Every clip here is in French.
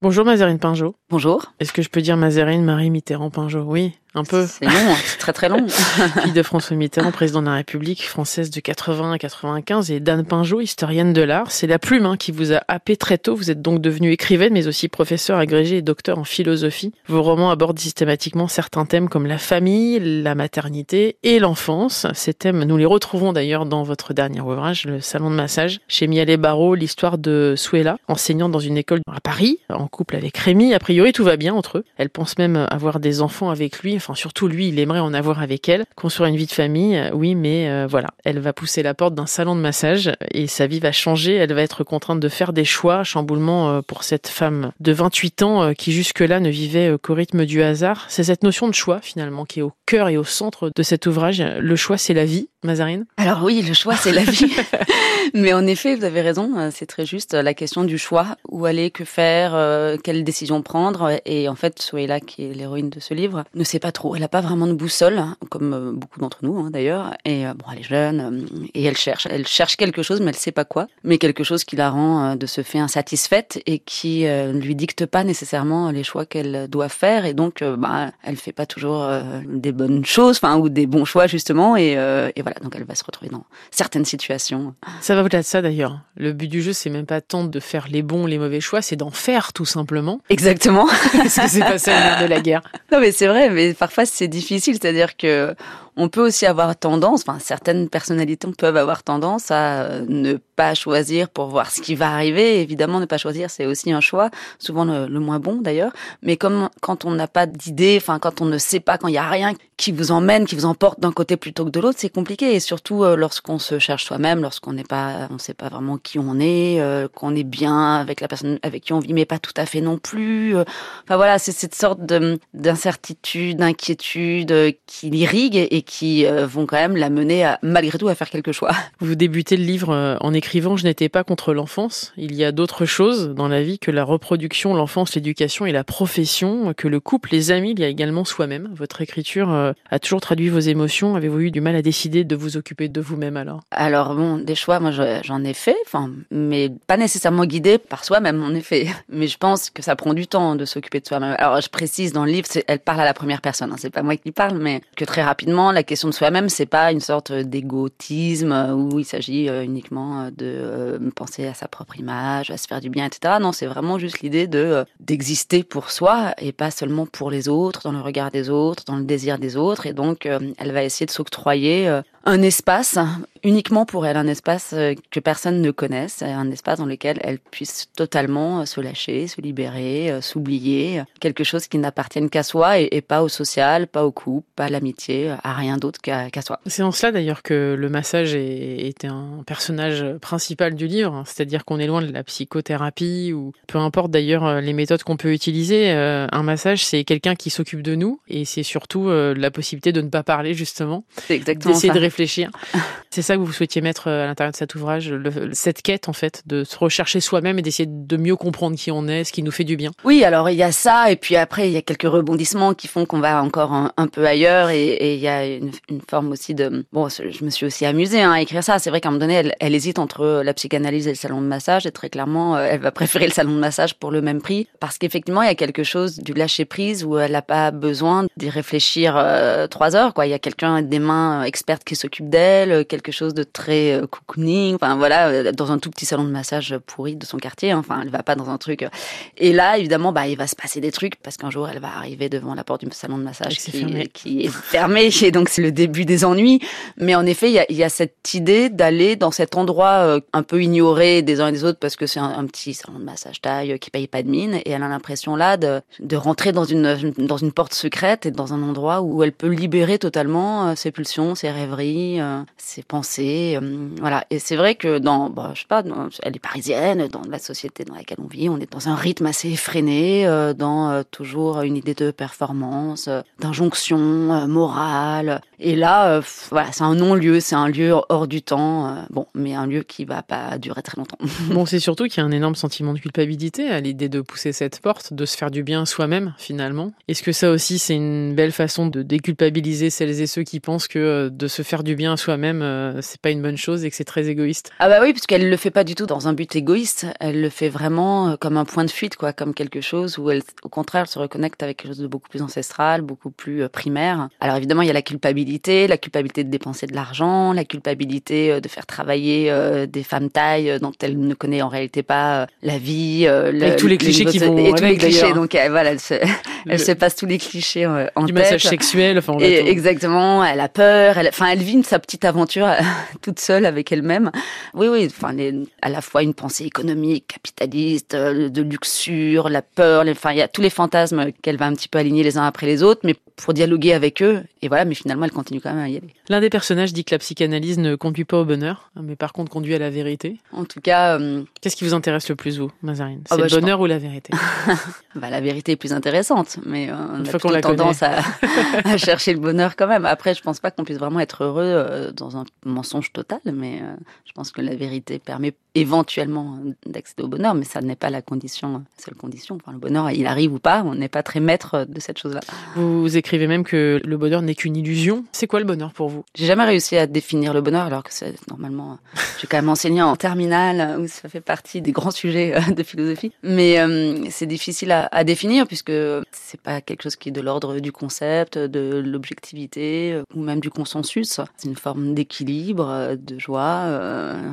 Bonjour Mazarine Pinjot. Bonjour. Est-ce que je peux dire Mazarine Marie Mitterrand Pinjot? Oui, un peu. C'est long, hein, c'est très très long. Fille de François Mitterrand, président de la République française de 80 à 95, et d'Anne Pinjot, historienne de l'art. C'est la plume hein, qui vous a happé très tôt. Vous êtes donc devenue écrivaine, mais aussi professeur agrégé et docteur en philosophie. Vos romans abordent systématiquement certains thèmes comme la famille, la maternité et l'enfance. Ces thèmes, nous les retrouvons d'ailleurs dans votre dernier ouvrage, Le Salon de massage, chez Mialet Barrault, l'histoire de Suela, enseignante dans une école à Paris, en couple avec Rémi. A priori, tout va bien entre eux. Elle pense même avoir des enfants avec lui. Enfin, surtout lui, il aimerait en avoir avec elle. Construire une vie de famille, oui, mais euh, voilà. Elle va pousser la porte d'un salon de massage et sa vie va changer. Elle va être contrainte de faire des choix. Chamboulement euh, pour cette femme de 28 ans euh, qui jusque-là ne vivait qu'au rythme du hasard. C'est cette notion de choix, finalement, qui est au cœur et au centre de cet ouvrage. Le choix, c'est la vie, Mazarine Alors oui, le choix, c'est la vie. mais en effet, vous avez raison. C'est très juste la question du choix. Où aller, que faire, quelle décision prendre. Et en fait, Soéla, qui est l'héroïne de ce livre, ne sait pas trop. Elle n'a pas vraiment de boussole, comme euh, beaucoup d'entre nous hein, d'ailleurs. Et euh, bon, elle est jeune euh, et elle cherche. Elle cherche quelque chose, mais elle sait pas quoi. Mais quelque chose qui la rend de ce fait insatisfaite et qui ne lui dicte pas nécessairement les choix qu'elle doit faire. Et donc, bah, elle fait pas toujours des bonnes choses, enfin ou des bons choix justement. Et, et, voilà, donc elle va se retrouver dans certaines situations. Ça va au-delà de ça d'ailleurs. Le but du jeu, c'est même pas tant de faire les bons, les mauvais choix, c'est d'en faire tout simplement. Exactement. Parce que c'est pas ça de la guerre. Non mais c'est vrai, mais parfois c'est difficile, c'est-à-dire que on peut aussi avoir tendance, enfin certaines personnalités peuvent avoir tendance à euh, ne pas choisir pour voir ce qui va arriver. Évidemment, ne pas choisir, c'est aussi un choix, souvent le, moins bon d'ailleurs. Mais comme quand on n'a pas d'idée, enfin quand on ne sait pas, quand il y a rien qui vous emmène, qui vous emporte d'un côté plutôt que de l'autre, c'est compliqué. Et surtout euh, lorsqu'on se cherche soi-même, lorsqu'on n'est pas, on sait pas vraiment qui on est, euh, qu'on est bien avec la personne avec qui on vit, mais pas tout à fait non plus. Enfin voilà, c'est cette sorte d'incertitude, d'inquiétude qui l'irrigue et qui euh, vont quand même la mener à, malgré tout à faire quelque choix. Vous débutez le livre euh, en écrivant Je n'étais pas contre l'enfance. Il y a d'autres choses dans la vie que la reproduction, l'enfance, l'éducation et la profession, que le couple, les amis, il y a également soi-même. Votre écriture euh, a toujours traduit vos émotions. Avez-vous eu du mal à décider de vous occuper de vous-même alors? Alors bon, des choix, moi j'en ai fait, enfin, mais pas nécessairement guidé par soi-même en effet. Mais je pense que ça prend du temps de s'occuper de soi-même. Alors je précise dans le livre, elle parle à la première personne, hein, c'est pas moi qui parle, mais que très rapidement la question de soi-même, c'est pas une sorte d'égotisme où il s'agit euh, uniquement euh, de euh, penser à sa propre image, à se faire du bien, etc. Non, c'est vraiment juste l'idée de d'exister pour soi et pas seulement pour les autres, dans le regard des autres, dans le désir des autres. Et donc, elle va essayer de s'octroyer un espace uniquement pour elle, un espace euh, que personne ne connaisse, un espace dans lequel elle puisse totalement euh, se lâcher, se libérer, euh, s'oublier, quelque chose qui n'appartienne qu'à soi et, pas au social, pas au couple, pas à l'amitié, à rien d'autre qu'à soi. C'est en cela d'ailleurs que le massage est, un personnage principal du livre, hein. c'est-à-dire qu'on est loin de la psychothérapie ou peu importe d'ailleurs les méthodes qu'on peut utiliser. Un massage, c'est quelqu'un qui s'occupe de nous et c'est surtout la possibilité de ne pas parler justement, d'essayer de réfléchir. C'est ça que vous souhaitiez mettre euh, à l'intérieur de cet ouvrage, cette quête en fait, de se rechercher soi-même et d'essayer de mieux comprendre qui on est, ce qui nous fait du bien. Oui, alors il y a ça, et puis après il y a quelques rebondissements qui font qu'on va encore un, peu ailleurs, et, il y a une, forme aussi de... Bon, je me suis aussi amusée hein, à écrire ça. C'est vrai qu'à un moment donné, elle, hésite entre la psychanalyse et le salon de massage, et très clairement, euh, elle va préférer le salon de massage pour le même prix, parce qu'effectivement, il y a quelque chose du lâcher prise où elle n'a pas besoin d'y réfléchir euh, trois heures. Quoi, il y a quelqu'un des mains expertes qui s'occupe d'elle, quelque chose de très euh, cocooning, enfin voilà, euh, dans un tout petit salon de massage pourri de son quartier. Enfin, elle va pas dans un truc. Euh. Et là, évidemment, bah, il va se passer des trucs parce qu'un jour, elle va arriver devant la porte du salon de massage qui, qui, est fermé, et donc c'est le début des ennuis. Mais en effet, il y a, y a, cette idée d'aller dans cet endroit un peu ignoré des uns et des autres parce que c'est un, petit salon de massage taille qui paye pas de mine, et elle a l'impression là de, de rentrer dans une dans une porte secrète et dans un endroit où elle peut libérer totalement ses pulsions, ses rêveries, ses pensées euh, voilà. Et c'est vrai que dans, bah, je sais pas, elle est parisienne, dans la société dans laquelle on vit, on est dans un rythme assez effréné, euh, dans euh, toujours une idée de performance, d'injonction morale. Et là, voilà, c'est un non-lieu, c'est un lieu hors du temps, bon, mais un lieu qui va pas durer très longtemps. bon, c'est surtout qu'il y a un énorme sentiment de culpabilité à l'idée de pousser cette porte, de se faire du bien soi-même finalement. Est-ce que ça aussi, c'est une belle façon de déculpabiliser celles et ceux qui pensent que de se faire faire du bien à soi-même, euh, c'est pas une bonne chose et que c'est très égoïste. Ah bah oui, parce qu'elle le fait pas du tout dans un but égoïste. Elle le fait vraiment euh, comme un point de fuite, quoi, comme quelque chose où elle, au contraire, elle se reconnecte avec quelque chose de beaucoup plus ancestral, beaucoup plus euh, primaire. Alors évidemment, il y a la culpabilité, la culpabilité de dépenser de l'argent, la culpabilité de faire travailler des femmes tailles dont elle ne connaît en réalité pas la vie, avec tous les clichés qui vont et tous les clichés. Donc voilà, elle se, elle se passe tous les clichés en du tête. massage sexuel, enfin. Et, exactement. Elle a peur. Elle, enfin, elle vit sa petite aventure toute seule avec elle-même. Oui, oui. Enfin, à la fois une pensée économique, capitaliste, euh, de luxure, la peur. enfin, il y a tous les fantasmes qu'elle va un petit peu aligner les uns après les autres, mais pour dialoguer avec eux. Et voilà. Mais finalement, elle continue quand même à y aller. L'un des personnages dit que la psychanalyse ne conduit pas au bonheur, mais par contre conduit à la vérité. En tout cas, euh, qu'est-ce qui vous intéresse le plus, vous, Mazarine oh, C'est bah, le bonheur ou la vérité? Bah, la vérité est plus intéressante, mais euh, on Une a fois plutôt la tendance à, à chercher le bonheur quand même. Après, je pense pas qu'on puisse vraiment être heureux euh, dans un mensonge total, mais euh, je pense que la vérité permet éventuellement d'accéder au bonheur, mais ça n'est pas la condition, la seule condition. Enfin, le bonheur, il arrive ou pas, on n'est pas très maître de cette chose-là. Vous écrivez même que le bonheur n'est qu'une illusion. C'est quoi le bonheur pour vous? J'ai jamais réussi à définir le bonheur, alors que c'est normalement, j'ai quand même enseigné en terminale où ça fait partie des grands sujets euh, de philosophie, mais euh, c'est difficile à, à, définir puisque c'est pas quelque chose qui est de l'ordre du concept, de l'objectivité euh, ou même du consensus. C'est une forme d'équilibre, de joie.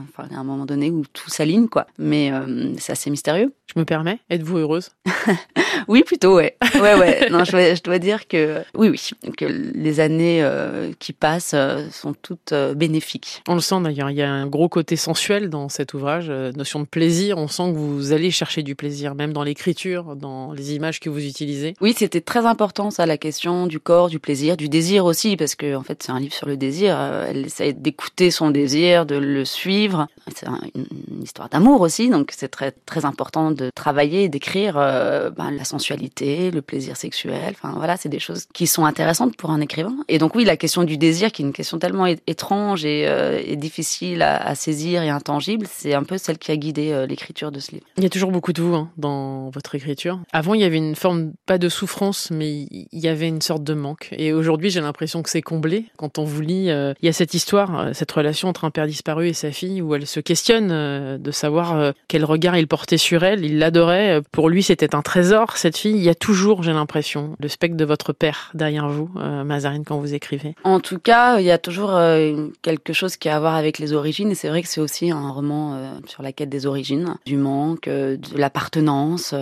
enfin, à un moment donné où tout s'aligne, quoi. Mais euh, c'est assez mystérieux. Je me permets, êtes-vous heureuse? Oui, plutôt, ouais. Ouais, ouais. non, je dois, je dois, dire que oui, oui, que les années euh, qui passent euh, sont toutes bénéfiques. On le sent d'ailleurs. Il y a un gros côté sensuel dans cet ouvrage, notion de plaisir. On sent que vous allez chercher du plaisir, même dans l'écriture, dans les images que vous utilisez. Oui, c'était très important ça, la question du corps, du plaisir, du désir aussi, parce que en fait, c'est un livre sur le désir. Elle essaie d'écouter son désir, de le suivre. C'est une, une histoire d'amour aussi, donc c'est très très important de travailler et d'écrire euh, ben, la sensualité, le plaisir sexuel. Enfin voilà, c'est des choses qui sont intéressantes pour un écrivain. Et donc oui, la question du désir, qui est une question tellement étrange et, euh, difficile à, à, saisir et intangible, c'est un peu celle qui a guidé euh, l'écriture de ce livre. Il y a toujours beaucoup de vous hein, dans votre écriture. Avant, il y avait une forme pas de souffrance, mais il y avait une sorte de manque. Et aujourd'hui, j'ai l'impression que c'est comblé. Quand on vous lit, euh, il y a cette histoire, cette relation entre un père disparu et sa fille, où elle se questionne de savoir quel regard il portait sur elle. Il l'adorait. Pour lui, c'était un trésor, cette fille. Il y a toujours, j'ai l'impression, le spectre de votre père derrière vous, euh, Mazarine, quand vous écrivez. En tout cas, il y a toujours euh, quelque chose qui a à voir avec les origines. Et c'est vrai que c'est aussi un roman euh, sur la quête des origines, du manque, de l'appartenance.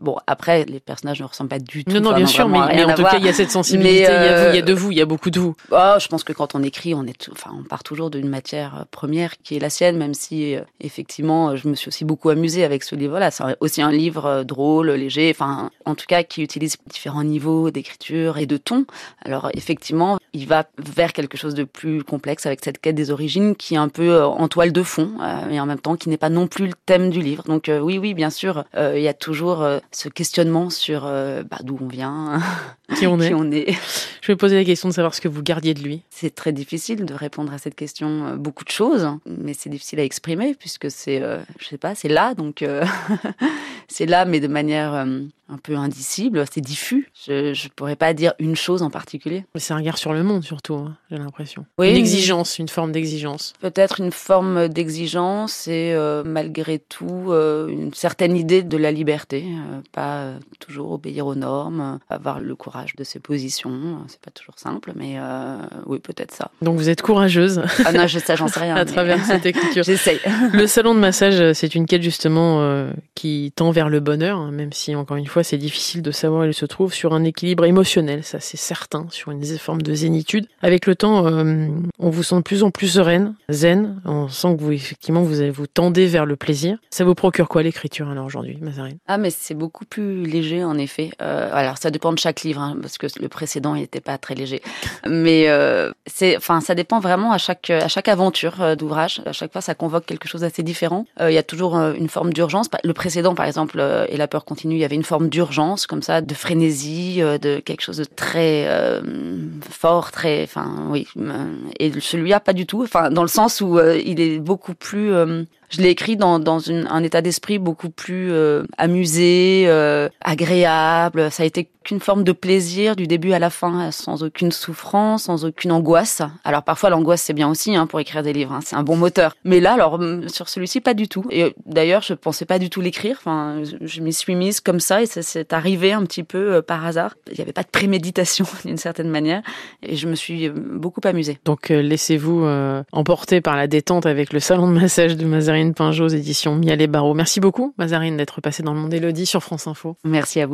Bon, après, les personnages ne ressemblent pas du tout. Non, non, bien sûr, mais, mais en tout cas, il y a cette sensibilité. il, y a il y a de vous, il y a beaucoup de vous. Oh, je pense que quand on écrit, on est, enfin, on part toujours d'une matière première qui est la sienne, même si effectivement, je me suis aussi beaucoup amusée avec ce livre-là. C'est aussi un livre drôle, léger, enfin, en tout cas, qui utilise différents niveaux d'écriture et de ton. Alors, effectivement, il va vers quelque chose de plus complexe avec cette quête des origines qui est un peu euh, en toile de fond, euh, et en même temps qui n'est pas non plus le thème du livre. Donc, oui, oui, bien sûr, il y a toujours ce questionnement sur bah, d'où on vient, qui on est. qui on est. Je vais poser la question de savoir ce que vous gardiez de lui. C'est très difficile de répondre à cette question. Beaucoup de choses, mais c'est difficile à exprimer puisque c'est, je sais pas, c'est là, donc c'est là, mais de manière euh, un peu indicible, c'est diffus. Je ne pourrais pas dire une chose en particulier. C'est un regard sur le monde surtout, hein, j'ai l'impression. Oui, une exigence, une forme d'exigence. Peut-être une forme d'exigence et euh, malgré tout euh, une certaine idée de la liberté. pas toujours obéir aux normes, avoir le courage de ses positions. C'est pas toujours simple, mais oui, peut-être ça. Donc vous êtes courageuse. Ah non, je, ça, j'en sais rien. à travers cette écriture. J'essaye. le salon de massage, c'est une quête justement qui tend vers le bonheur, hein, même si encore une fois c'est difficile de savoir où il se trouve, sur un équilibre émotionnel, ça c'est certain, sur une forme de zénitude. Avec le temps, euh, on vous sent de plus en plus sereine, zen, on sent que vous effectivement vous, vous tendez vers le plaisir. Ça vous procure quoi l'écriture alors aujourd'hui, Mazarine? Ah mais c'est beaucoup plus léger en effet. Euh, alors ça dépend de chaque livre, hein, parce que le précédent n'était pas très léger, mais euh, ça dépend vraiment à chaque à chaque aventure d'ouvrage. À chaque fois ça convoque quelque chose d'assez différent. Il y a toujours une forme d'urgence. Le précédent par exemple et la peur continue, il y avait une forme d'urgence comme ça, de frénésie, euh, de quelque chose de très euh, fort, très, enfin oui. Et celui-là pas du tout. Enfin dans le sens où euh, il est beaucoup plus Je l'ai écrit dans, dans une, un état d'esprit beaucoup plus euh, amusé, euh, agréable. Ça a été qu'une forme de plaisir du début à la fin, sans aucune souffrance, sans aucune angoisse. Alors parfois l'angoisse c'est bien aussi hein, pour écrire des livres, hein. c'est un bon moteur. Mais là, alors sur celui-ci pas du tout. Et d'ailleurs je pensais pas du tout l'écrire. Enfin, je m'y suis mise comme ça et c'est arrivé un petit peu euh, par hasard. Il n'y avait pas de préméditation d'une certaine manière et je me suis euh, beaucoup amusée. Donc euh, laissez-vous emporter par la détente avec le salon de massage de Pinjot aux éditions Barreau. Merci beaucoup Mazarine d'être passée dans le monde Élodie sur France Info. Merci à vous.